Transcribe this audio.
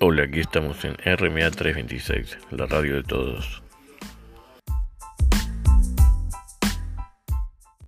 Hola, aquí estamos en RMA 326, la radio de todos.